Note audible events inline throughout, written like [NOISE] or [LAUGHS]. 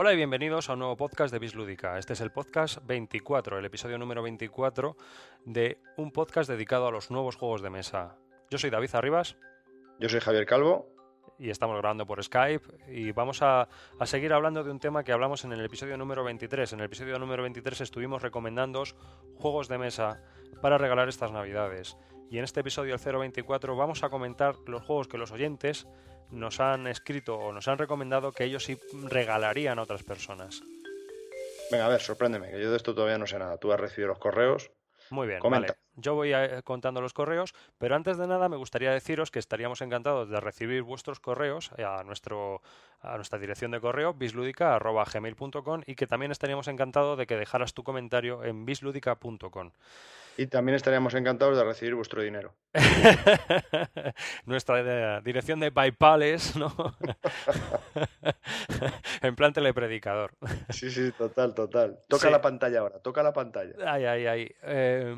Hola y bienvenidos a un nuevo podcast de Bislúdica. Este es el podcast 24, el episodio número 24 de un podcast dedicado a los nuevos juegos de mesa. Yo soy David Arribas. Yo soy Javier Calvo. Y estamos grabando por Skype y vamos a, a seguir hablando de un tema que hablamos en el episodio número 23. En el episodio número 23 estuvimos recomendando juegos de mesa para regalar estas navidades. Y en este episodio, el 024, vamos a comentar los juegos que los oyentes nos han escrito o nos han recomendado que ellos sí regalarían a otras personas. Venga, a ver, sorpréndeme, que yo de esto todavía no sé nada. Tú has recibido los correos. Muy bien, Comenta. vale. Yo voy a- contando los correos, pero antes de nada me gustaría deciros que estaríamos encantados de recibir vuestros correos a, nuestro, a nuestra dirección de correo bisludica.gmail.com y que también estaríamos encantados de que dejaras tu comentario en bisludica.com. Y también estaríamos encantados de recibir vuestro dinero. [LAUGHS] Nuestra eh, dirección de PayPal ¿no? [LAUGHS] en plan telepredicador. Sí, sí, total, total. Toca Sí. la pantalla ahora, toca la pantalla. Ay, ay, ay. Eh,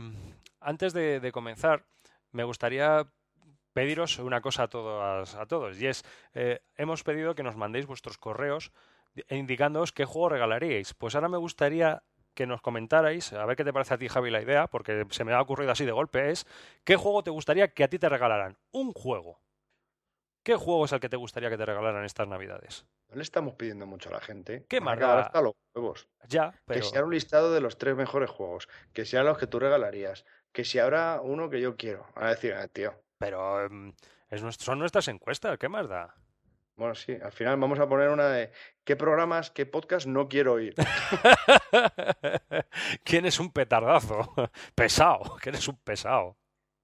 antes de, de comenzar, me gustaría pediros una cosa a todos, a todos y es, eh, hemos pedido que nos mandéis vuestros correos indicándoos qué juego regalaríais. Pues ahora me gustaría que nos comentarais, a ver qué te parece a ti, Javi, la idea, porque se me ha ocurrido así de golpe, es ¿qué juego te gustaría que a ti te regalaran? Un juego. ¿Qué juego es el que te gustaría que te regalaran estas navidades? No le estamos pidiendo mucho a la gente. ¿Qué más hasta los huevos. Ya, Que pero... sea un listado de los tres mejores juegos. Que sean los que tú regalarías. Que si habrá uno que yo quiero. A decir, "Ah, tío. Pero em, es nuestro- son nuestras encuestas, ¿qué más da? Bueno, sí, al final vamos a poner una de qué programas, qué podcast no quiero oír. ¿Quién es un petardazo? Pesado, que eres un [LAUGHS] pesado.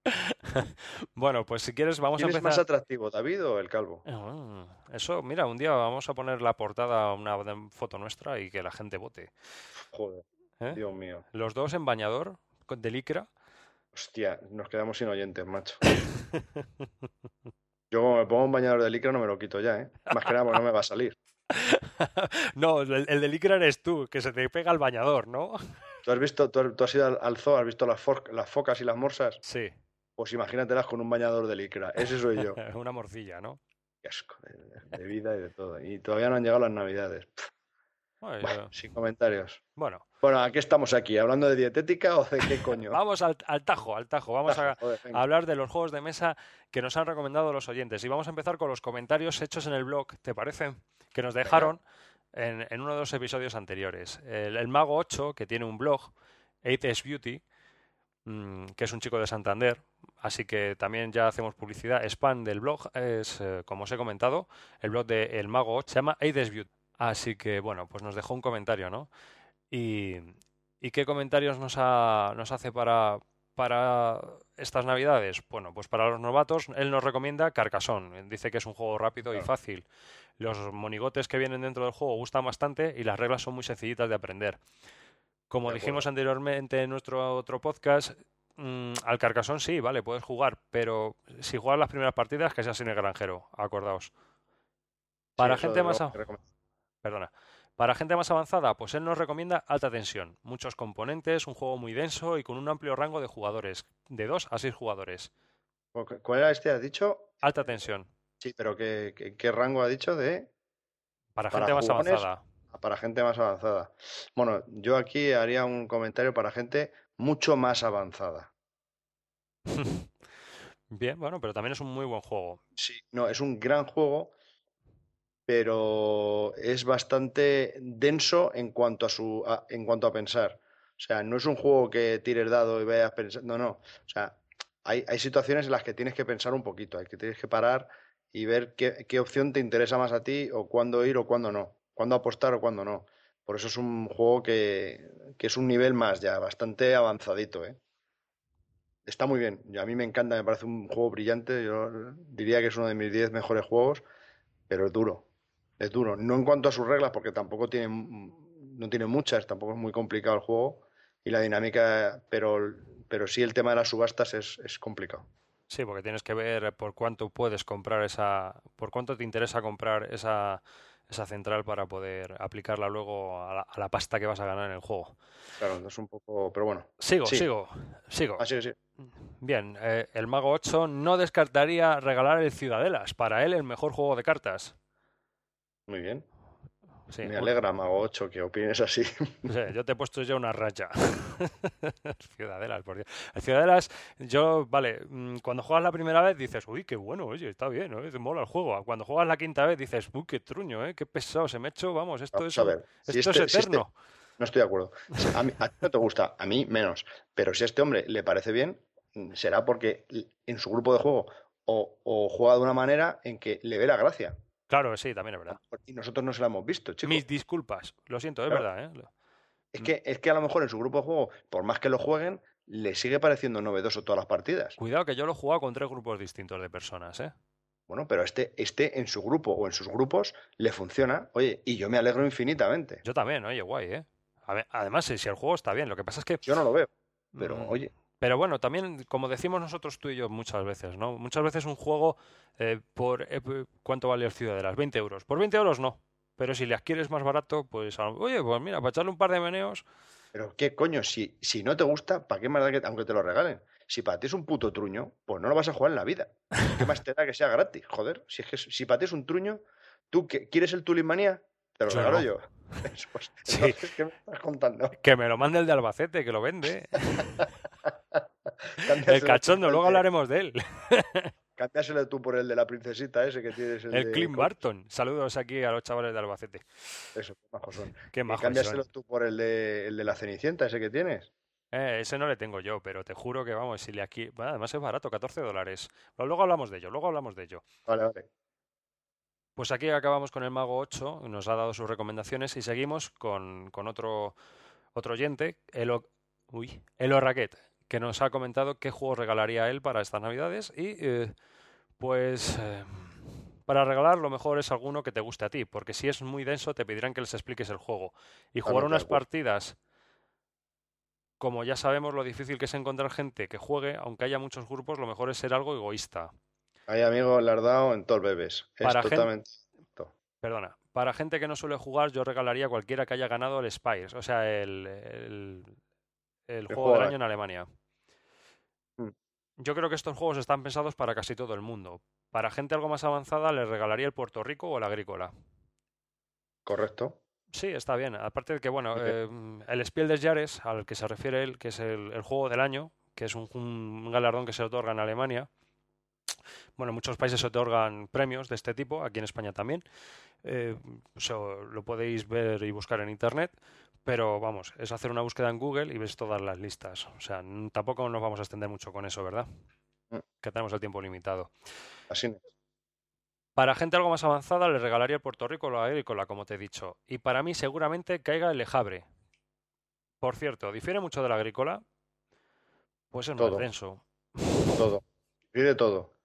[LAUGHS] Bueno, pues si quieres vamos a ¿Quién es más empezar. atractivo, David o el calvo? Ah, Eso, mira, un día vamos a poner la portada una foto nuestra y que la gente vote. Joder, ¿eh? Dios mío. Los dos en bañador, de licra. Hostia, nos quedamos sin oyentes, macho. [LAUGHS] Yo como me pongo un bañador de licra no me lo quito ya, ¿eh? Más que nada porque no me va a salir. [LAUGHS] No, el, el de licra eres tú, que se te pega el bañador, ¿no? [LAUGHS] ¿Tú has visto, tú, has- tú has ido al, al zoo, has visto las, for- las focas y las morsas? Sí, Pues imagínatelas con un bañador de licra. Ese soy yo. [LAUGHS] una morcilla, ¿no? Qué asco de, de vida y de todo. Y todavía no han llegado las navidades. Pff, Bueno, sin comentarios. bueno, Bueno, ¿a qué estamos aquí? ¿Hablando de dietética o de qué coño? [LAUGHS] vamos al, al tajo, al tajo. Vamos a, Joder, venga. a hablar de los juegos de mesa que nos han recomendado los oyentes. Y vamos a empezar con los comentarios hechos en el blog, ¿te parece? Que nos dejaron en, en uno de los episodios anteriores. El, el Mago 8, que tiene un blog, 8S Beauty, mm, que es un chico de Santander, así que también ya hacemos publicidad. Spam del blog es, eh, como os he comentado, el blog de El Mago 8 se llama 8S Beauty. Así que, bueno, pues nos dejó un comentario, ¿no? Y, ¿y qué comentarios nos, ha- nos hace para, para estas navidades? Bueno, pues para los novatos, él nos recomienda Carcassonne. Dice que es un juego rápido y fácil. Los monigotes que vienen dentro del juego gustan bastante y las reglas son muy sencillitas de aprender. Como De dijimos anteriormente en nuestro otro podcast, mm, al Carcassonne sí, vale, puedes jugar, pero si juegas las primeras partidas, que sea sin el granjero, acordaos. Para Sí, gente más... a- Perdona. Para gente más avanzada, pues él nos recomienda alta tensión, muchos componentes, un juego muy denso y con un amplio rango de jugadores, de 2 a 6 jugadores. ¿Cu- ¿Cuál era este? ¿Has dicho? Alta tensión, Sí, pero ¿qué, qué, qué rango ha dicho de...? para, Para gente más avanzada. Para gente más avanzada. Bueno, yo aquí haría un comentario para gente mucho más avanzada. [LAUGHS] Bien, bueno, pero también es un muy buen juego. Sí, no, es un gran juego, pero es bastante denso en cuanto a su, a- en cuanto a pensar. O sea, no es un juego que tires dado y vayas pensando. No, no. O sea, hay, hay situaciones en las que tienes que pensar un poquito, hay que tienes que parar y ver qué, qué opción te interesa más a ti, o cuándo ir o cuándo no, cuándo apostar o cuándo no. Por eso es un juego que, que es un nivel más ya, bastante avanzadito, ¿eh? Está muy bien. A mí me encanta, me parece un juego brillante. Yo diría que es uno de mis 10 mejores juegos, pero es duro. Es duro. No en cuanto a sus reglas, porque tampoco tiene, no tiene muchas, tampoco es muy complicado el juego y la dinámica, pero, pero sí el tema de las subastas es, es complicado. Sí, porque tienes que ver por cuánto puedes comprar esa, por cuánto te interesa comprar esa, esa central para poder aplicarla luego a la, a la pasta que vas a ganar en el juego. Claro, es un poco, pero bueno. Sigo, Sí. sigo, sigo. Así sí. Bien, eh, el Mago 8 no descartaría regalar el Ciudadelas, para él el mejor juego de cartas. Muy bien. Me alegra, Mago 8, que opines así. yo te he puesto ya una raya. [LAUGHS] Ciudadelas, por Dios. Ciudadelas, yo, vale, mm, cuando juegas la primera vez dices, uy, qué bueno, oye, está bien, ¿eh? mola el juego. Cuando juegas la quinta vez dices, uy, qué truño, ¿eh? qué pesado, se me ha hecho, vamos, esto es, esto es este, este eterno. no estoy de acuerdo. A, mí, a ti no te gusta, a mí menos. Pero si a este hombre le parece bien, será porque en su grupo de juego o, o juega de una manera en que le ve la gracia. Claro, sí, también es verdad. Y nosotros no se la hemos visto, chicos. Mis disculpas, lo siento, es verdad. ¿eh? Es, que, es que a lo mejor en su grupo de juego, por más que lo jueguen, le sigue pareciendo novedoso todas las partidas. Cuidado que yo lo he jugado con tres grupos distintos de personas, ¿eh? Bueno, pero este, este en su grupo o en sus grupos le funciona, oye, y yo me alegro infinitamente. Yo también, oye, guay, ¿eh? además, si el juego está bien, lo que pasa es que... Yo no lo veo, pero mm. oye... Pero bueno, también, como decimos nosotros tú y yo muchas veces, ¿no? Muchas veces un juego, eh, por eh, ¿cuánto vale el Ciudadelas? 20 euros. Por 20 euros no. Pero si le adquieres más barato, pues, oye, pues mira, para echarle un par de meneos. Pero qué coño, si, si no te gusta, ¿para qué más da que, aunque te lo regalen? Si para ti es un puto truño, pues no lo vas a jugar en la vida. ¿Qué más te da que sea gratis? Joder, si, es que, si para ti es un truño, ¿tú quieres el Tulimanía? Te lo regalo yo. Pues, [LAUGHS] ¿Qué me estás contando? Que me lo mande el de Albacete, que lo vende. [LAUGHS] el cachondo, luego hablaremos de él. [LAUGHS] Cámbiaselo tú por el de la princesita ese que tienes. El, el Clint Barton. Saludos aquí a los chavales de Albacete. Eso, qué majos son. Qué majos cámbiaselo tú por el de, el de la cenicienta ese que tienes. Eh, ese no le tengo yo, pero te juro que vamos, si le aquí. además es barato, 14 dólares. luego hablamos de ello, luego hablamos de ello. Vale, vale. Pues aquí acabamos con el Mago 8, nos ha dado sus recomendaciones y seguimos con, con otro, otro oyente, Elo, uy, Elo Raquet que nos ha comentado qué juego regalaría él para estas navidades y eh, pues eh, para regalar lo mejor es alguno que te guste a ti, porque si es muy denso te pedirán que les expliques el juego y jugar unas partidas como ya sabemos lo difícil que es encontrar gente que juegue, aunque haya muchos grupos, lo mejor es ser algo egoísta. Hay amigos, dado en todo el bebés. Para totalmente... Perdona. Para gente que no suele jugar, yo regalaría cualquiera que haya ganado el Spires, o sea, el, el juego del año en Alemania. Mm. Yo creo que estos juegos están pensados para casi todo el mundo. Para gente algo más avanzada les regalaría el Puerto Rico o el Agrícola. Correcto. Sí, está bien. Aparte de que, bueno, eh, el Spiel des Jahres, al que se refiere él, que es el, juego del año, que es un, galardón que se otorga en Alemania. Bueno, en muchos países se otorgan premios de este tipo, aquí en España también. Eh, lo podéis ver y buscar en internet. Pero vamos, es hacer una búsqueda en Google y ves todas las listas. O sea, tampoco nos vamos a extender mucho con eso, ¿verdad? Mm. Que tenemos el tiempo limitado. Así es. Para gente algo más avanzada le regalaría el Puerto Rico la agrícola, como te he dicho. Y para mí seguramente caiga el lejabre. Por cierto, ¿difiere mucho de la agrícola? Pues es todo. más denso. Todo. Difiere todo.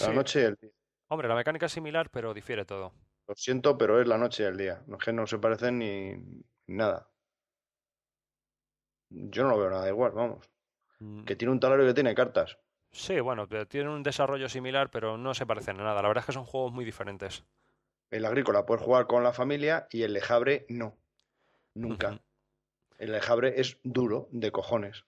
La noche y el día. Hombre, la mecánica es similar, pero difiere todo. Lo siento, pero es la noche y el día. No es que no se parecen ni, nada. Yo no lo veo nada igual, vamos. Mm. Que tiene un talario que tiene cartas. Sí, bueno, tiene un desarrollo similar, pero no se parecen a nada. La verdad es que son juegos muy diferentes. El agrícola puedes jugar con la familia y el lejabre no. Nunca. El lejabre es duro de cojones.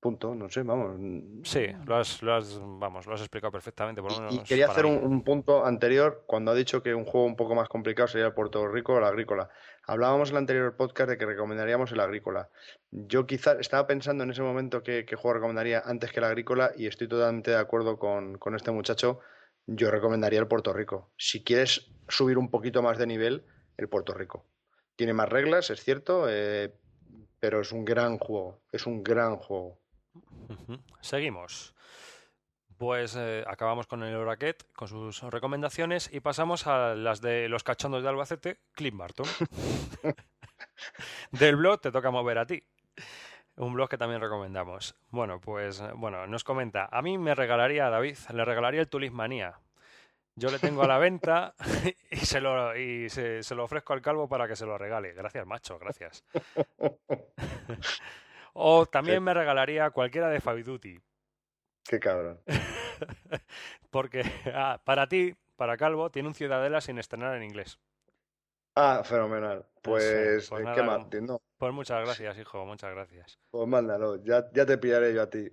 Punto, no sé, vamos. Sí, lo has, lo has, vamos, lo has explicado perfectamente. Por y, quería hacer un, punto anterior cuando ha dicho que un juego un poco más complicado sería el Puerto Rico o el Agrícola. Hablábamos en el anterior podcast de que recomendaríamos el Agrícola. Yo quizás estaba pensando en ese momento qué, juego recomendaría antes que el Agrícola y estoy totalmente de acuerdo con, con este muchacho. Yo recomendaría el Puerto Rico. Si quieres subir un poquito más de nivel, el Puerto Rico. Tiene más reglas, es cierto, eh, pero es un gran juego. Es un gran juego. Seguimos. Pues eh, acabamos con el Oraquet, con sus recomendaciones, y pasamos a las de los cachondos de Albacete, Clint Barton. [LAUGHS] Del blog te toca mover a ti. Un blog que también recomendamos. Bueno, pues bueno, nos comenta. A mí me regalaría a David, le regalaría el Tulismanía. Yo le tengo a la venta [LAUGHS] y se lo, y se lo ofrezco al calvo para que se lo regale. Gracias, macho, gracias. [LAUGHS] O también me regalaría cualquiera de Fabi Duty. Qué cabrón. [LAUGHS] Porque ah, para ti, para Calvo, tiene un Ciudadela sin estrenar en inglés. Ah, fenomenal. Pues, pues ¿qué más? Pues muchas gracias, hijo, muchas gracias. Pues mándalo, ya, ya te pillaré yo a ti.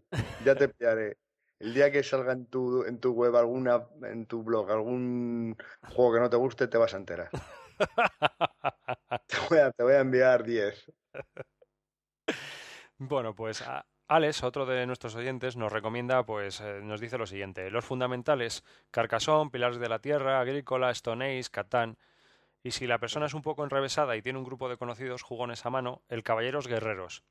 Ya te [LAUGHS] pillaré. El día que salga en tu, en tu web alguna, en tu blog, algún juego que no te guste, te vas a enterar. [LAUGHS] te, voy a, enviar 10. Bueno, pues Alex, otro de nuestros oyentes, nos recomienda, pues eh, nos dice lo siguiente: los fundamentales, Carcassonne, Pilares de la Tierra, Agrícola, Stone Age, Catán. Y si la persona es un poco enrevesada y tiene un grupo de conocidos jugones a mano, el Caballeros Guerreros.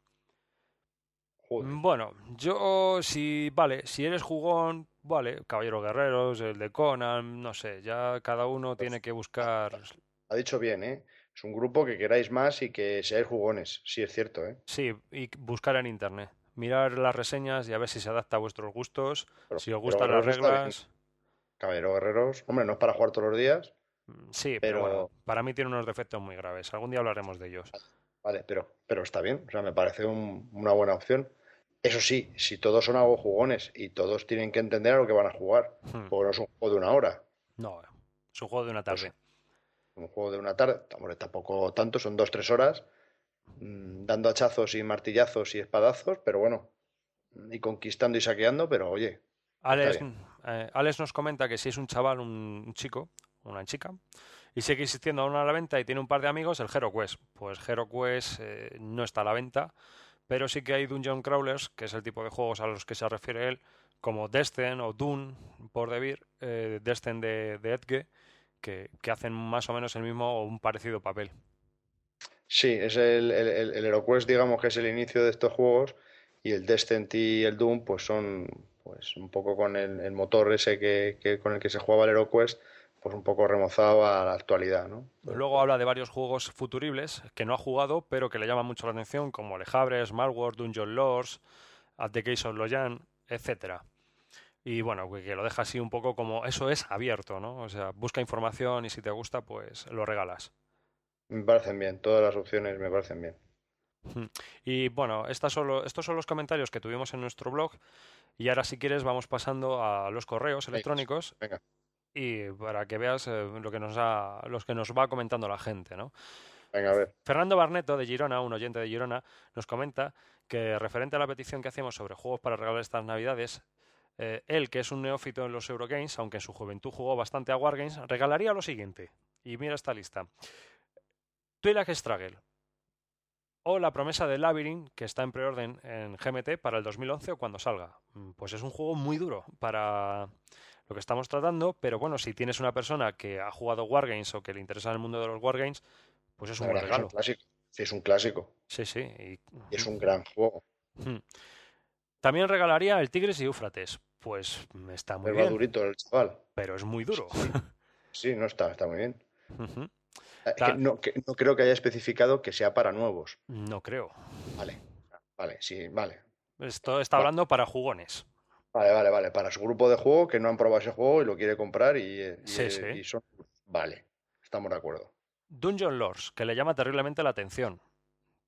Bueno, yo si vale, si eres jugón, vale, Caballeros Guerreros, el de Conan, no sé, ya cada uno pues tiene que buscar. Ha dicho bien, ¿eh? Es un grupo que queráis más y que seáis jugones, sí es cierto, ¿eh? Sí, y buscar en internet, mirar las reseñas y a ver si se adapta a vuestros gustos, si os gustan las reglas. Caballeros Guerreros, hombre, no es para jugar todos los días. Mm, sí, pero, para mí tiene unos defectos muy graves. Algún día hablaremos de ellos. Vale, pero, pero está bien, o sea, me parece una buena opción. Eso sí, si todos son algo jugones y todos tienen que entender a lo que van a jugar, hmm. porque no es un juego de una hora. No, es un juego de una pues tarde. Un juego de una tarde, tampoco tanto, son dos, tres horas, mm, dando hachazos y martillazos y espadazos, pero bueno, y conquistando y saqueando, pero oye. Alex, eh, Alex nos comenta que si es un chaval, un chico, una chica, y sigue existiendo aún a la venta y tiene un par de amigos, el Hero Quest. Pues Hero Quest eh, no está a la venta, pero sí que hay Dungeon Crawlers, que es el tipo de juegos a los que se refiere él, como Destin o Dune, por Debir, eh, Destin de, de Edge, que, hacen más o menos el mismo o un parecido papel. Sí, es el, el, el HeroQuest, digamos que es el inicio de estos juegos, y el Descent y el Doom, pues son pues un poco con el, motor ese que, que, con el que se jugaba el HeroQuest, pues un poco remozado a la actualidad, ¿no? Luego habla de varios juegos futuribles que no ha jugado, pero que le llaman mucho la atención, como Alejabres, Malware, Dungeon Lords, At the Case of Loyan, etcétera. Y bueno, que lo deja así un poco como eso es abierto, ¿no? O sea, busca información y si te gusta, pues lo regalas. Me parecen bien, todas las opciones me parecen bien. Y bueno, estas estos son los comentarios que tuvimos en nuestro blog. Y ahora, si quieres, vamos pasando a los correos electrónicos. Venga y para que veas eh, lo que nos ha, los que nos va comentando la gente, ¿no? Venga, a ver. Fernando Barneto de Girona, un oyente de Girona, nos comenta que referente a la petición que hacemos sobre juegos para regalar estas navidades, eh, él, que es un neófito en los Eurogames, aunque en su juventud jugó bastante a Wargames, regalaría lo siguiente. Y mira esta lista. Twilight Struggle. O la promesa de Labyrinth, que está en preorden en GMT para el 2011 o cuando salga. Mm, pues es un juego muy duro para lo que estamos tratando, pero bueno, si tienes una persona que ha jugado Wargames o que le interesa el mundo de los Wargames, pues es un buen regalo. Es un clásico. Es un clásico. Sí, sí. Y... Es un gran juego. Hmm. También regalaría el Tigres y Éufrates. Pues está muy pero bien. durito el chaval. Pero es muy duro. Sí, no está, está muy bien. no, no, creo que haya especificado que sea para nuevos. No creo. Vale, vale, sí, vale. Esto está hablando para jugones. Vale, vale, vale. Para su grupo de juego que no han probado ese juego y lo quiere comprar y, son. Vale, estamos de acuerdo. Dungeon Lords, que le llama terriblemente la atención.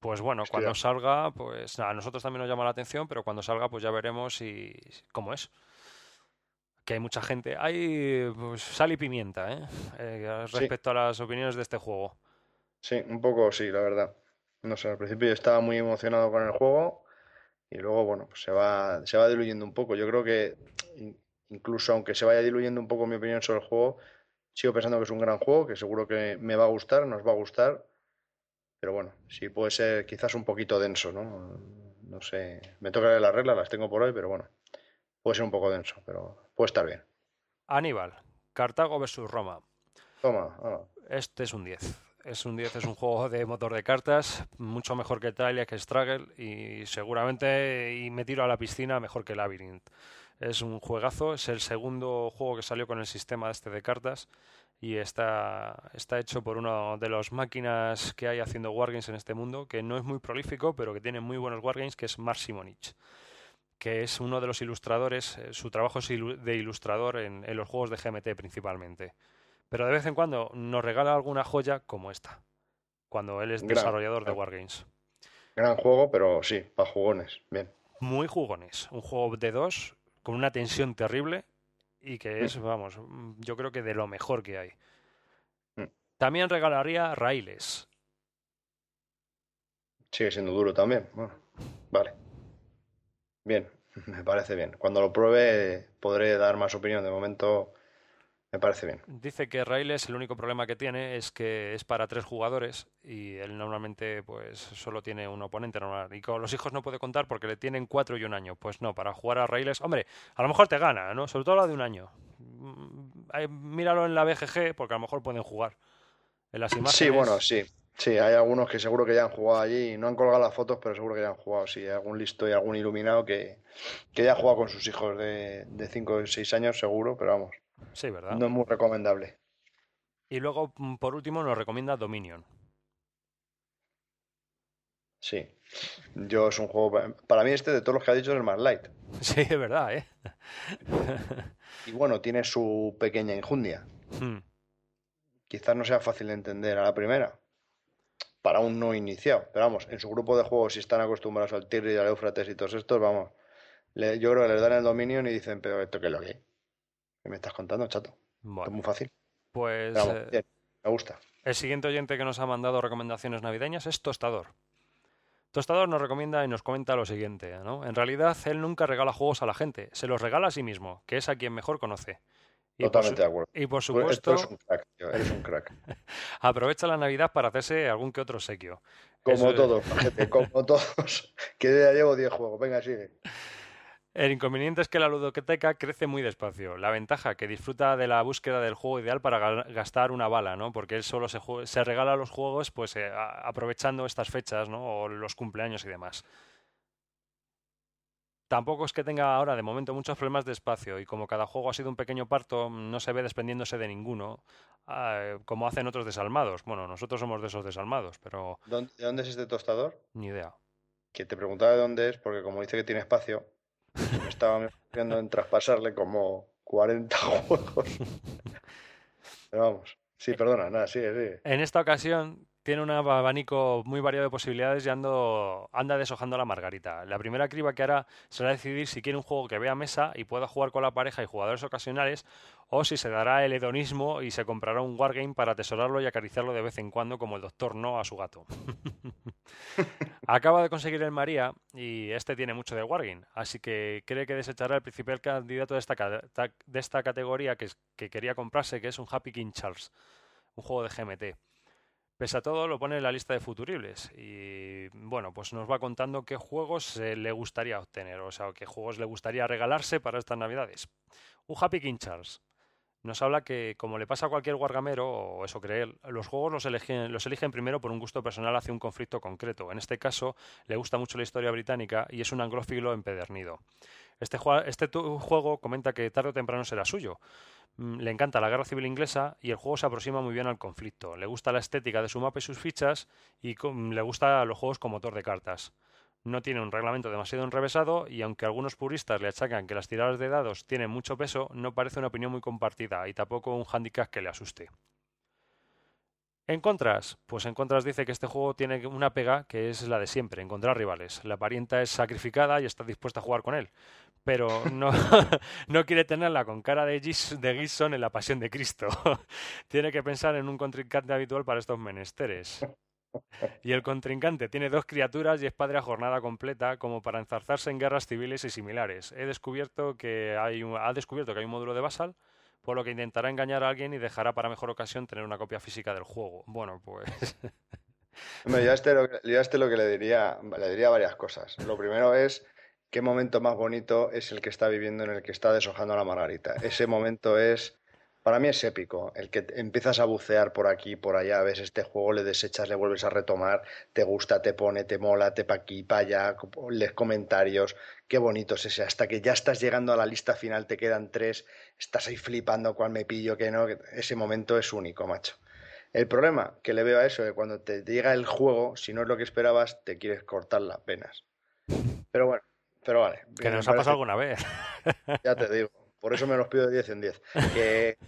Pues bueno, cuando salga, pues a nosotros también nos llama la atención, pero cuando salga, pues ya veremos si, cómo es. Que hay mucha gente. Hay pues, sal y pimienta, ¿eh? eh respecto a las opiniones de este juego. Sí, un poco sí, la verdad. No sé, al principio yo estaba muy emocionado con el juego y luego, bueno, pues se va, se va diluyendo un poco. Yo creo que incluso aunque se vaya diluyendo un poco mi opinión sobre el juego, sigo pensando que es un gran juego, que seguro que me va a gustar, nos va a gustar. Pero bueno, sí puede ser quizás un poquito denso, ¿no? No sé, me toca las reglas, las tengo por hoy, pero bueno, puede ser un poco denso, pero puede estar bien. Aníbal, Cartago versus Roma. Toma, Este es un 10 es un 10, es un juego de motor de cartas, mucho mejor que Talia, que Struggle y seguramente, y me tiro a la piscina, mejor que Labyrinth. Es un juegazo, es el segundo juego que salió con el sistema este de cartas y está, está hecho por una de las máquinas que hay haciendo wargames en este mundo, que no es muy prolífico, pero que tiene muy buenos wargames, que es Mark Simonich que es uno de los ilustradores, eh, su trabajo es de ilustrador en los juegos de GMT principalmente. Pero de vez en cuando nos regala alguna joya como esta, cuando él es desarrollador de Wargames. Gran juego, pero sí, para jugones, bien. Muy jugones. Un juego de dos con una tensión terrible y que es, mm. vamos, yo creo que de lo mejor que hay. Mm. También regalaría Raíles. Sigue siendo duro también. Bueno, vale. Bien, [LAUGHS] me parece bien. Cuando lo pruebe podré dar más opinión. De momento Me parece bien. Dice que Rails el único problema que tiene es que es para tres jugadores y él normalmente pues solo tiene un oponente normal. Y con los hijos no puede contar porque le tienen cuatro y un año. Pues no, para jugar a Rails, hombre, a lo mejor te gana, ¿no? Sobre todo la de un año. Mm, míralo en la BGG porque a lo mejor pueden jugar. En las imágenes. Sí, bueno, sí. Sí, hay algunos que seguro que ya han jugado allí, no han colgado las fotos, pero seguro que ya han jugado. Sí, hay algún listo y algún iluminado que, que ya ha jugado con sus hijos de 5 o 6 años, seguro, pero vamos. Sí, ¿verdad? No es muy recomendable. Y luego, mm, por último, nos recomienda Dominion. Sí. Yo es un juego. Para mí, este de todos los que ha dicho es el más light. [LAUGHS] Sí, es verdad, ¿eh? y bueno, tiene su pequeña injundia. Hmm. Quizás no sea fácil de entender a la primera. Para un no iniciado. Pero vamos, en su grupo de juegos, si están acostumbrados al Tigre y al Eufrates y todos estos, vamos. yo creo que les dan el Dominion y dicen, pero esto qué es lo que me estás contando, chato? es muy fácil. Pues. Eh, me gusta. El siguiente oyente que nos ha mandado recomendaciones navideñas es Tostador. Tostador nos recomienda y nos comenta lo siguiente, ¿no? En realidad, él nunca regala juegos a la gente, se los regala a sí mismo, que es a quien mejor conoce. Y Totalmente de acuerdo. Y por supuesto. Esto es un crack, eres un crack. [LAUGHS] [LAUGHS] aprovecha la Navidad para hacerse algún que otro sequio. Como todos, como [LAUGHS] todos. Que ya llevo 10 juegos. Venga, sigue. El inconveniente es que la ludoteca crece muy despacio. La ventaja que disfruta de la búsqueda del juego ideal para gastar una bala, ¿no? Porque él solo se, se regala los juegos pues eh, aprovechando estas fechas, ¿no? O los cumpleaños y demás. Tampoco es que tenga ahora de momento muchos problemas de espacio y como cada juego ha sido un pequeño parto, no se ve desprendiéndose de ninguno, ah, como hacen otros desalmados. Bueno, nosotros somos de esos desalmados, pero... ¿De dónde es este tostador? Ni idea. Que te preguntaba de dónde es, porque como dice que tiene espacio, [LAUGHS] estaba viendo en traspasarle como 40 [LAUGHS] juegos. [LAUGHS] Pero vamos. Sí, perdona, nada, sigue, sigue. En esta ocasión tiene un abanico muy variado de posibilidades y ando, anda deshojando la margarita. La primera criba que hará será decidir si quiere un juego que vea mesa y pueda jugar con la pareja y jugadores ocasionales o si se dará el hedonismo y se comprará un wargame para atesorarlo y acariciarlo de vez en cuando como el doctor no a su gato. [LAUGHS] Acaba de conseguir el María y este tiene mucho de wargame, así que cree que desechará el principal candidato de esta, de esta categoría que, que quería comprarse, que es un Happy King Charles, un juego de GMT. Pese a todo, lo pone en la lista de futuribles y bueno, pues nos va contando qué juegos le gustaría obtener, o sea, qué juegos le gustaría regalarse para estas navidades. Un Happy King Charles. Nos habla que, como le pasa a cualquier guargamero, o eso cree él, los juegos los eligen, los eligen primero por un gusto personal hacia un conflicto concreto. En este caso, le gusta mucho la historia británica y es un anglófilo empedernido. Este, este juego comenta que tarde o temprano será suyo. Mm, le encanta la guerra civil inglesa y el juego se aproxima muy bien al conflicto. Le gusta la estética de su mapa y sus fichas y le gusta los juegos con motor de cartas. No tiene un reglamento demasiado enrevesado y aunque algunos puristas le achacan que las tiradas de dados tienen mucho peso, no parece una opinión muy compartida y tampoco un hándicap que le asuste. En contras, pues en contras dice que este juego tiene una pega que es la de siempre, encontrar rivales. La parienta es sacrificada y está dispuesta a jugar con él, pero no, [LAUGHS] no quiere tenerla con cara de, de Gibson en la pasión de Cristo. [LAUGHS] tiene que pensar en un contrincante habitual para estos menesteres. Y el contrincante tiene dos criaturas y es padre a jornada completa como para enzarzarse en guerras civiles y similares. He descubierto que hay ha descubierto que hay un módulo de Basal por lo que intentará engañar a alguien y dejará para mejor ocasión tener una copia física del juego. Bueno, pues... [LAUGHS] yo, a este lo, este lo que le diría, le diría varias cosas. Lo primero es qué momento más bonito es el que está viviendo en el que está deshojando la margarita. Ese momento es para mí es épico. El que empiezas a bucear por aquí, por allá, ves este juego, le desechas, le vuelves a retomar, te gusta, te pone, te mola, te pa' aquí, pa' allá, lees comentarios. Qué bonito es ese. Hasta que ya estás llegando a la lista final, te quedan tres, estás ahí flipando cuál me pillo, que no. Ese momento es único, macho. El problema que le veo a eso es que cuando te llega el juego, si no es lo que esperabas, te quieres cortar las penas. Pero bueno, pero vale. Que nos ha pasado alguna vez. [LAUGHS] Ya te digo. Por eso me los pido de 10 en 10. Que...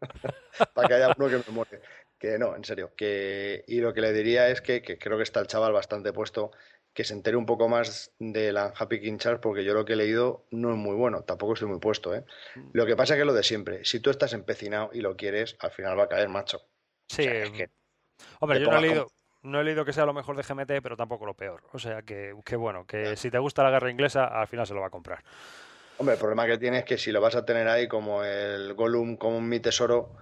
[LAUGHS] Para que haya uno que me muere. Que no, en serio. Que... Y lo que le diría es que, creo que está el chaval bastante puesto que se entere un poco más de la Happy King Charles, porque yo lo que he leído no es muy bueno, tampoco estoy muy puesto. ¿eh? Lo que pasa es que lo de siempre, si tú estás empecinado y lo quieres, al final va a caer macho. Sí, hombre, yo no he, leído, no he leído que sea lo mejor de GMT, pero tampoco lo peor. O sea que, que bueno, que si te gusta la guerra inglesa, al final se lo va a comprar. Hombre, el problema que tiene es que si lo vas a tener ahí como el Gollum, como mi tesoro,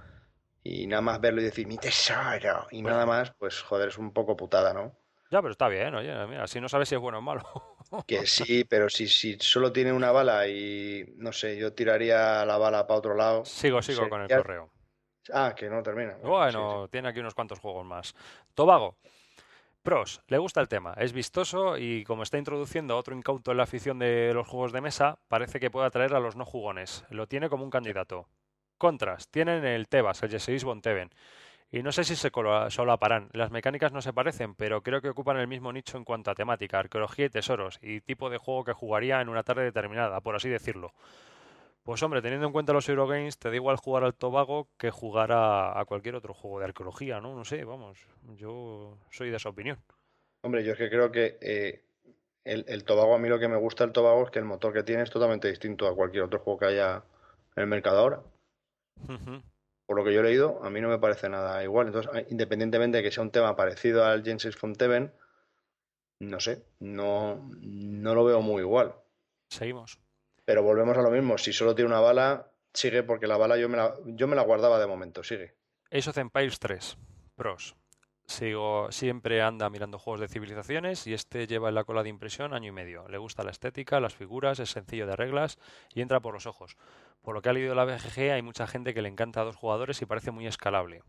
y nada más verlo y decir mi tesoro, y nada más, pues joder, es un poco putada, ¿no? Ya, pero está bien, oye, mira, así no sabes si es bueno o malo. [LAUGHS] Que sí, pero si, si solo tiene una bala y no sé, yo tiraría la bala para otro lado. Sigo, sigo con el correo. Ah, que no termina. Bueno, tiene aquí unos cuantos juegos más. Tobago. Pros, le gusta el tema, es vistoso y como está introduciendo otro incauto en la afición de los juegos de mesa, parece que puede atraer a los no jugones. Lo tiene como un candidato. Contras, tienen el Tebas, el Jesseis Bonteven. Y no sé si se solaparán. Las mecánicas no se parecen, pero creo que ocupan el mismo nicho en cuanto a temática, arqueología y tesoros, y tipo de juego que jugaría en una tarde determinada, por así decirlo. Pues hombre, teniendo en cuenta los Eurogames, te da igual jugar al Tobago que jugar a, a cualquier otro juego de arqueología, ¿no? No sé, vamos, yo soy de esa opinión. Hombre, yo es que creo que eh, el, el Tobago, a mí lo que me gusta del Tobago es que el motor que tiene es totalmente distinto a cualquier otro juego que haya en el mercado ahora. Por lo que yo he leído, a mí no me parece nada igual. Entonces, independientemente de que sea un tema parecido al Genesis Fonteven, no sé, no, no lo veo muy igual. Seguimos. Pero volvemos a lo mismo, si solo tiene una bala, sigue porque la bala yo me la, yo me la guardaba de momento, sigue. Ace of Empires 3, pros. Sigo, siempre anda mirando juegos de civilizaciones y este lleva en la cola de impresión año y medio. Le gusta la estética, las figuras, es sencillo de reglas y entra por los ojos. Por lo que ha leído la BGG, hay mucha gente que le encanta a dos jugadores y parece muy escalable.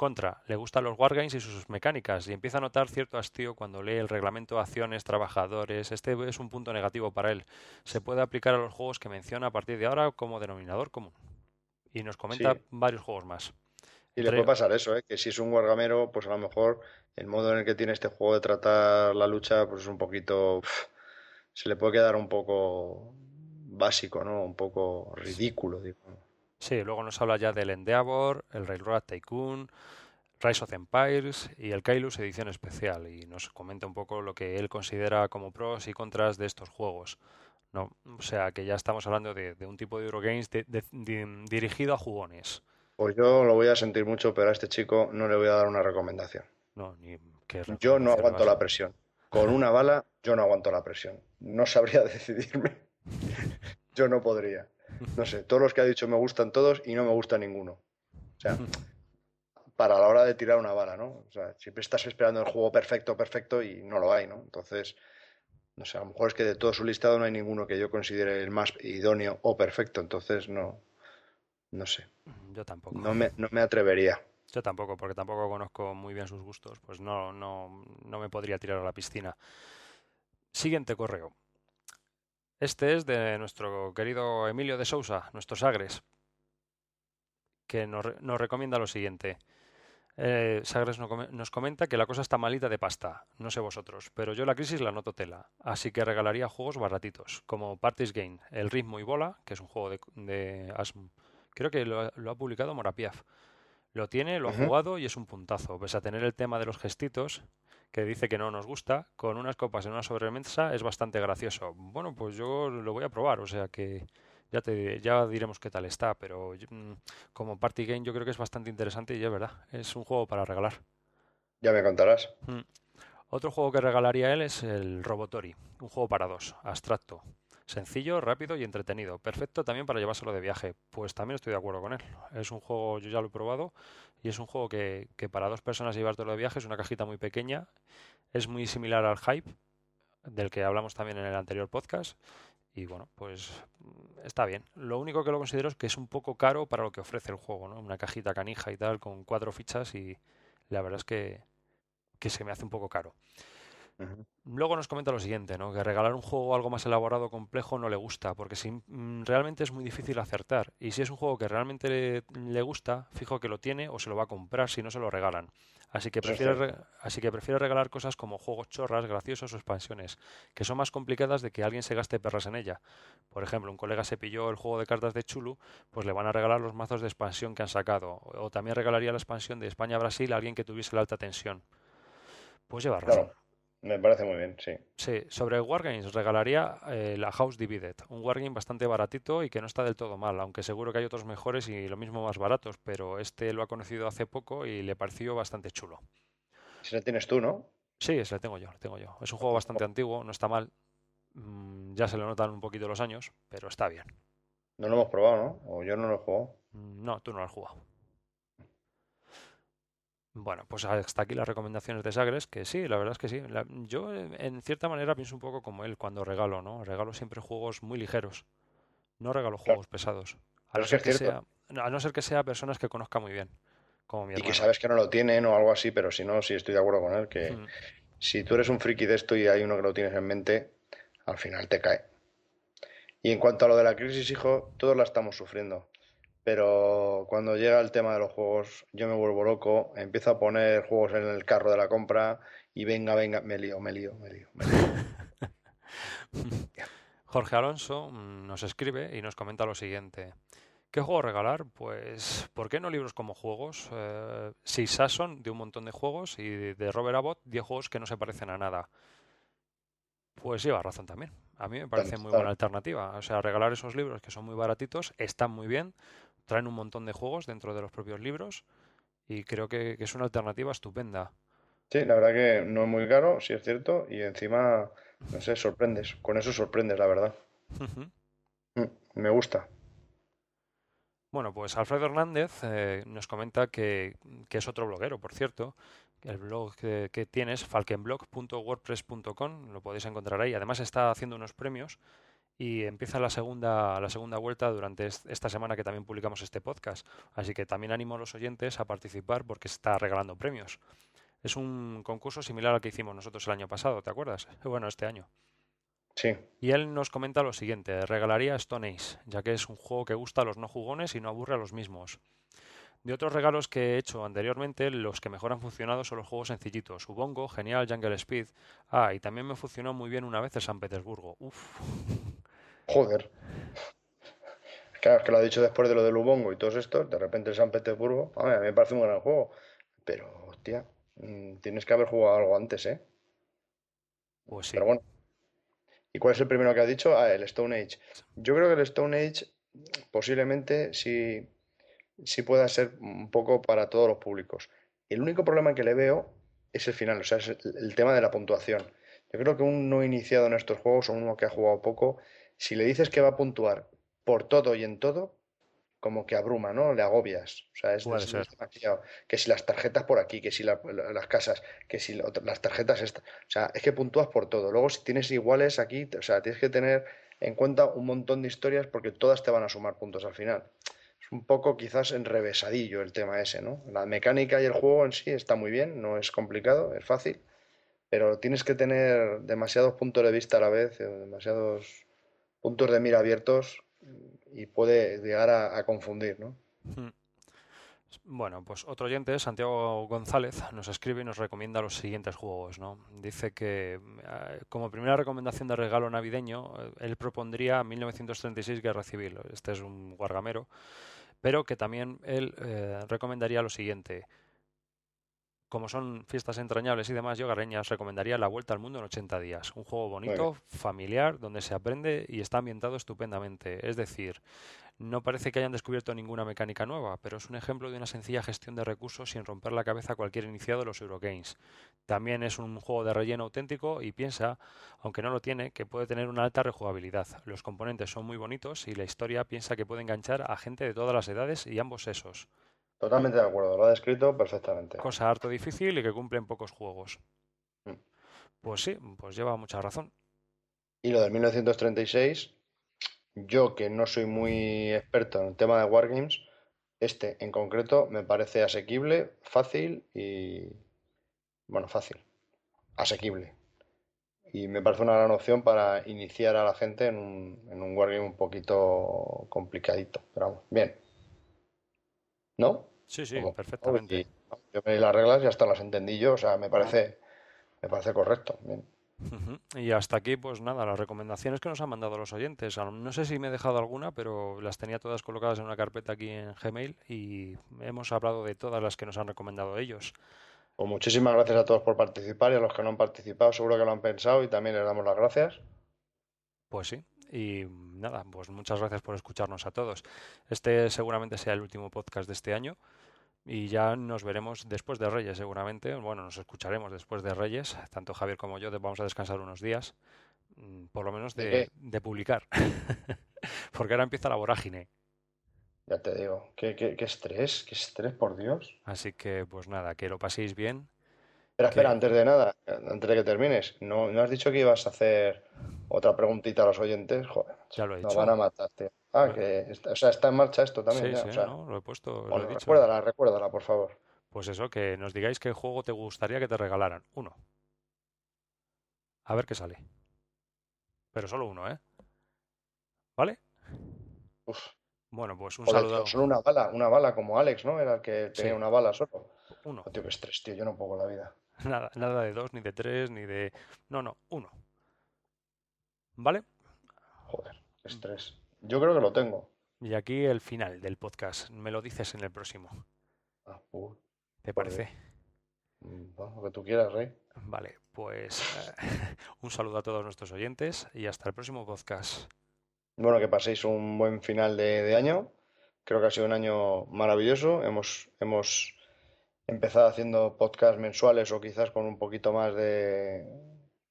Contra, le gustan los wargames y sus mecánicas y empieza a notar cierto hastío cuando lee el reglamento de acciones, trabajadores. Este es un punto negativo para él. Se puede aplicar a los juegos que menciona a partir de ahora como denominador común. Y nos comenta Sí. varios juegos más. Y le puede pasar eso, ¿eh? que si es un wargamero, pues a lo mejor el modo en el que tiene este juego de tratar la lucha, pues es un poquito. se le puede quedar un poco básico, ¿no? Un poco ridículo, digo. Sí, luego nos habla ya del Endeavor, el Railroad Tycoon, Rise of Empires y el Kailus edición especial y nos comenta un poco lo que él considera como pros y contras de estos juegos. No, o sea que ya estamos hablando de, de un tipo de Eurogames de- de- di- dirigido a jugones. Pues yo lo voy a sentir mucho, pero a este chico no le voy a dar una recomendación. No, ni Yo no aguanto la presión. Con una bala, yo no aguanto la presión. No sabría [LAUGHS] decidirme. Yo no podría. No sé, todos los que ha dicho me gustan todos y no me gusta ninguno. O sea, para la hora de tirar una bala, ¿no? O sea, siempre estás esperando el juego perfecto, perfecto y no lo hay, ¿no? Entonces, no sé, a lo mejor es que de todo su listado no hay ninguno que yo considere el más idóneo o perfecto. Entonces, no, no sé, Yo tampoco. no me, no me atrevería. Yo tampoco, porque tampoco conozco muy bien sus gustos, pues no, no, no me podría tirar a la piscina. Siguiente correo. Este es de nuestro querido Emilio de Sousa, nuestro Sagres, que nos, nos recomienda lo siguiente. Eh, Sagres nos comenta que la cosa está malita de pasta, no sé vosotros, pero yo la crisis la noto tela, así que regalaría juegos baratitos, como Parties Game, El Ritmo y Bola, que es un juego de, de creo que lo, lo ha publicado Morapiaf. Lo tiene, lo ha jugado y es un puntazo. Pese a tener el tema de los gestitos, que dice que no nos gusta, con unas copas en una sobremesa es bastante gracioso. Bueno, pues yo lo voy a probar, o sea que ya te ya diremos qué tal está, pero mm, como party game yo creo que es bastante interesante y es verdad, es un juego para regalar. Ya me contarás. Mm. Otro juego que regalaría él es el Robotori, un juego para dos, abstracto. Sencillo, rápido y entretenido. Perfecto también para llevárselo de viaje. Pues también estoy de acuerdo con él. Es un juego, yo ya lo he probado, y es un juego que, que para dos personas llevártelo de viaje es una cajita muy pequeña. Es muy similar al Hype, del que hablamos también en el anterior podcast. Y bueno, pues mm, está bien. Lo único que lo considero es que es un poco caro para lo que ofrece el juego, ¿no? Una cajita canija y tal, con cuatro fichas, y la verdad es que, que se me hace un poco caro. Luego nos comenta lo siguiente, ¿no? Que regalar un juego algo más elaborado o complejo no le gusta, porque si, mm, realmente es muy difícil acertar. Y si es un juego que realmente le, le gusta, fijo que lo tiene o se lo va a comprar si no se lo regalan. Así que, prefiere, re- así que prefiere regalar cosas como juegos chorras, graciosos o expansiones, que son más complicadas de que alguien se gaste perras en ella. Por ejemplo, un colega se pilló el juego de cartas de Chulu, pues le van a regalar los mazos de expansión que han sacado. O también regalaría la expansión de España-Brasil a alguien que tuviese la alta tensión. Pues lleva razón. Claro, me parece muy bien, sí. Sí, sobre Wargames regalaría eh, la House Divided, un wargame bastante baratito y que no está del todo mal, aunque seguro que hay otros mejores y lo mismo más baratos, pero este lo ha conocido hace poco y le pareció bastante chulo. Si le tienes tú, ¿no? Sí, ese lo tengo yo, lo tengo yo. Es un juego bastante antiguo, no está mal. Mm, ya se le notan un poquito los años, pero está bien. No lo hemos probado, ¿no? O yo no lo he jugado. Mm, no, tú no lo has jugado. Bueno, pues hasta aquí las recomendaciones de Sagres, que sí, la verdad es que sí. yo en cierta manera pienso un poco como él cuando regalo, ¿no? Regalo siempre juegos muy ligeros. No regalo juegos pesados. A no, ser que sea, a no ser que sea personas que conozca muy bien. Como mi y que sabes que no lo tienen o algo así, pero si no, sí estoy de acuerdo con él, que si tú eres un friki de esto y hay uno que lo tienes en mente, al final te cae. Y en cuanto a lo de la crisis, hijo, todos la estamos sufriendo. Pero cuando llega el tema de los juegos, yo me vuelvo loco, empiezo a poner juegos en el carro de la compra y venga, venga, me lío, me lío, me lío. Me lío. [LAUGHS] Jorge Alonso mm, nos escribe y nos comenta lo siguiente. ¿Qué juego regalar? Pues, ¿por qué no libros como juegos? Eh, Six Sasson, de un montón de juegos, y de Robert Abbott, 10 juegos que no se parecen a nada. Pues lleva razón también. A mí me parece muy buena alternativa. O sea, regalar esos libros que son muy baratitos, están muy bien, traen un montón de juegos dentro de los propios libros y creo que, es una alternativa estupenda. Sí, la verdad que no es muy caro, sí es cierto, y encima, no sé, sorprendes. Con eso sorprendes, la verdad. Mm, me gusta. Bueno, pues Alfredo Hernández eh, nos comenta que, que, es otro bloguero, por cierto, el blog que, tienes, falkenblog.wordpress.com, lo podéis encontrar ahí. Además está haciendo unos premios y empieza la segunda, la segunda vuelta durante esta semana que también publicamos este podcast. Así que también animo a los oyentes a participar porque está regalando premios. Es un concurso similar al que hicimos nosotros el año pasado, ¿te acuerdas? [LAUGHS] Bueno, este año. Sí. Y él nos comenta lo siguiente, regalaría Stone Ace, ya que es un juego que gusta a los no jugones y no aburre a los mismos. De otros regalos que he hecho anteriormente, los que mejor han funcionado son los juegos sencillitos. Ubongo, genial, Jungle Speed. Ah, y también me funcionó muy bien una vez el San Petersburgo. Uf. Joder. Claro, que lo ha dicho después de lo del Ubongo y todos estos, de repente el San Petersburgo, a mí me parece un gran juego. Pero, hostia, mm, tienes que haber jugado algo antes, ¿eh? Pues sí. Pero bueno. ¿Y cuál es el primero que ha dicho? Ah, el Stone Age. Yo creo que el Stone Age posiblemente sí sí pueda ser un poco para todos los públicos. El único problema que le veo es el final, o sea, es el tema de la puntuación. Yo creo que un no iniciado en estos juegos o uno que ha jugado poco, si le dices que va a puntuar por todo y en todo, como que abruma, ¿no? Le agobias. O sea, es, demasiado. Que si las tarjetas por aquí, que si las casas, que si las tarjetas estas. O sea, es que puntúas por todo. Luego, si tienes iguales aquí, o sea, tienes que tener en cuenta un montón de historias porque todas te van a sumar puntos al final un poco quizás enrevesadillo el tema ese, ¿no? La mecánica y el juego en sí está muy bien, no es complicado, es fácil, pero tienes que tener demasiados puntos de vista a la vez, eh, demasiados puntos de mira abiertos y puede llegar a, confundir, ¿no? Hmm. Bueno, pues otro oyente, Santiago González, nos escribe y nos recomienda los siguientes juegos, ¿no? Dice que eh, como primera recomendación de regalo navideño, eh, él propondría 1936 Guerra Civil. Este es un guargamero pero que también él eh, recomendaría lo siguiente. Como son fiestas entrañables y demás, yo Garreñas recomendaría La Vuelta al Mundo en 80 días. Un juego bonito, familiar, donde se aprende y está ambientado estupendamente. Es decir, no parece que hayan descubierto ninguna mecánica nueva, pero es un ejemplo de una sencilla gestión de recursos sin romper la cabeza a cualquier iniciado de los Eurogames. También es un juego de relleno auténtico y piensa, aunque no lo tiene, que puede tener una alta rejugabilidad. Los componentes son muy bonitos y la historia piensa que puede enganchar a gente de todas las edades y ambos sesos. Totalmente de acuerdo, lo ha descrito perfectamente. Cosa harto difícil y que cumple en pocos juegos. Mm. Pues sí, pues lleva mucha razón. Y lo del 1936 yo, que no soy muy experto en el tema de Wargames, este en concreto me parece asequible, fácil y. Bueno, fácil. Asequible. Y me parece una gran opción para iniciar a la gente en un, en un Wargame un poquito complicadito. Pero vamos, bien. ¿No? Sí, sí, perfectamente. yo me las reglas y hasta las entendí yo, o sea, me parece, me parece correcto. Bien. Y hasta aquí, pues nada, las recomendaciones que nos han mandado los oyentes. No sé si me he dejado alguna, pero las tenía todas colocadas en una carpeta aquí en Gmail y hemos hablado de todas las que nos han recomendado ellos. Pues muchísimas gracias a todos por participar y a los que no han participado, seguro que lo han pensado y también les damos las gracias. Pues sí, y nada, pues muchas gracias por escucharnos a todos. Este seguramente sea el último podcast de este año Y ya nos veremos después de Reyes, seguramente. Bueno, nos escucharemos después de Reyes. Tanto Javier como yo vamos a descansar unos días, mm, por lo menos de, de publicar. [LAUGHS] Porque ahora empieza la vorágine. Ya te digo, qué, qué, qué estrés, qué estrés, por Dios. Así que, pues nada, que lo paséis bien. Espera, espera, antes de nada, antes de que termines, ¿no, ¿no has dicho que ibas a hacer otra preguntita a los oyentes? Joder, Ya lo he nos dicho. van a matar, tío. Ah, Bueno. que, está- o sea, está en marcha esto también Sí, ya, sí, o sea, no, lo he puesto, lo he bueno, dicho. recuérdala, recuérdala, por favor. Pues eso, que nos digáis qué juego te gustaría que te regalaran. Uno. A ver qué sale. Pero solo uno, ¿eh? ¿Vale? Uf, Bueno, pues un joder, saludo. tío, solo una bala, una bala como Alex, ¿no? Era el que tenía Sí. una bala solo. Uno. Oh, tío, qué estrés, tío, yo no puedo con la vida. [LAUGHS] Nada, nada de dos, ni de tres, ni de... No, no, uno. ¿Vale? Joder, estrés. Yo creo que lo tengo. Y aquí el final del podcast. Me lo dices en el próximo. Ah, ¿Te parece? mm, bueno, lo que tú quieras, Rey. Vale, pues eh, [LAUGHS] un saludo a todos nuestros oyentes y hasta el próximo podcast. Bueno, que paséis un buen final de, de año. Creo que ha sido un año maravilloso. Hemos, hemos empezado haciendo podcasts mensuales o quizás con un poquito más de,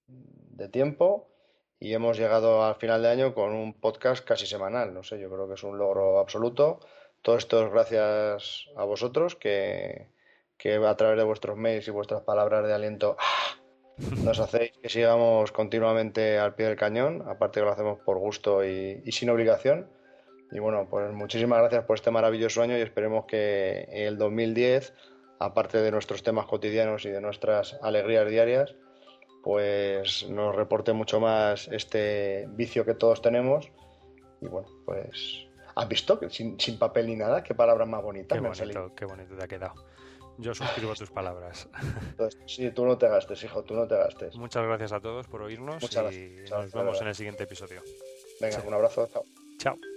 de tiempo. Y hemos llegado al final de año con un podcast casi semanal. No sé, yo creo que es un logro absoluto. Todo esto es gracias a vosotros que, que a través de vuestros mails y vuestras palabras de aliento nos hacéis que sigamos continuamente al pie del cañón, aparte que lo hacemos por gusto y, y sin obligación. Y bueno, pues muchísimas gracias por este maravilloso año y esperemos que el 2010, aparte de nuestros temas cotidianos y de nuestras alegrías diarias, pues nos reporte mucho más este vicio que todos tenemos. Y bueno, pues... ¿Has visto? Sin, sin papel ni nada, qué palabras más bonitas Qué bonito, qué bonito te ha quedado. Yo suscribo tus palabras. Entonces, [LAUGHS] sí, tú no te gastes, hijo, tú no te gastes. Muchas gracias a todos por Muchas y gracias. nos vemos en el siguiente episodio. Venga, un abrazo, chao. Chao.